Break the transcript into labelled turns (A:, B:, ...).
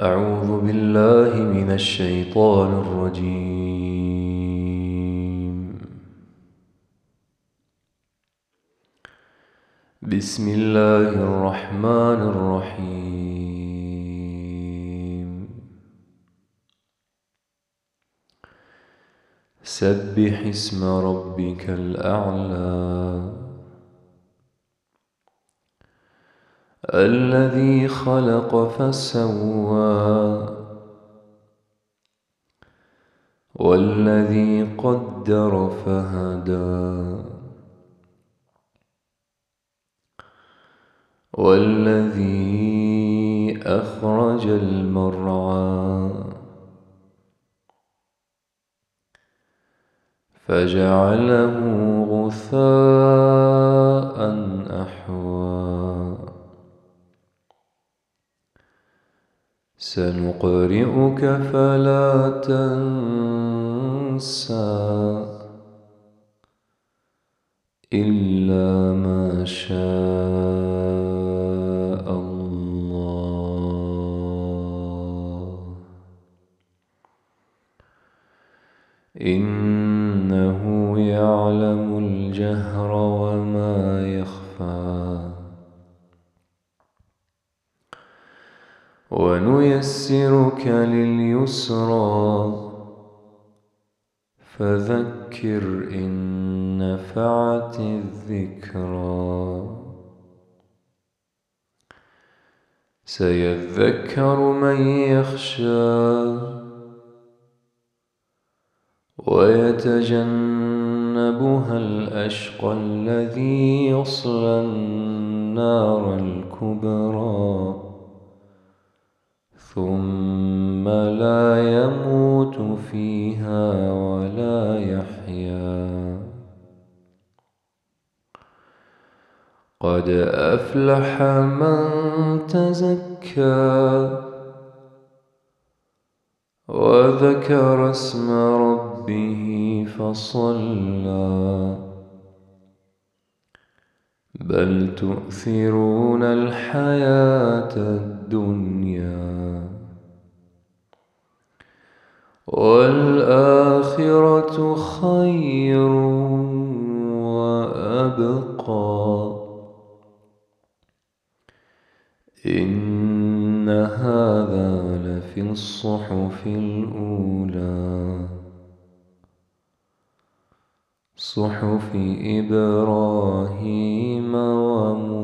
A: أعوذ بالله من الشيطان الرجيم. بسم الله الرحمن الرحيم. سبح اسم ربك الأعلى. الذي خلق فسوى. والذي قدر فهدى. والذي أخرج المرعى. فجعله غثاء أحوى. سنقرئك فلا تنسى إلا ما شاء الله. إنه يعلم الجهر وما ونيسرك لليسرى. فذكر إن نفعت الذكرى. سيذكر من يخشى. ويتجنبها الأشقى الذي يصلى النار الكبرى. ثم لا يموت فيها ولا يحيا. قد أفلح من تزكى وذكر اسم ربه فصلى. بل تؤثرون الحياة والآخرة خير وأبقى. إن هذا لفي الصحف الأولى. صحف إبراهيم وموسى.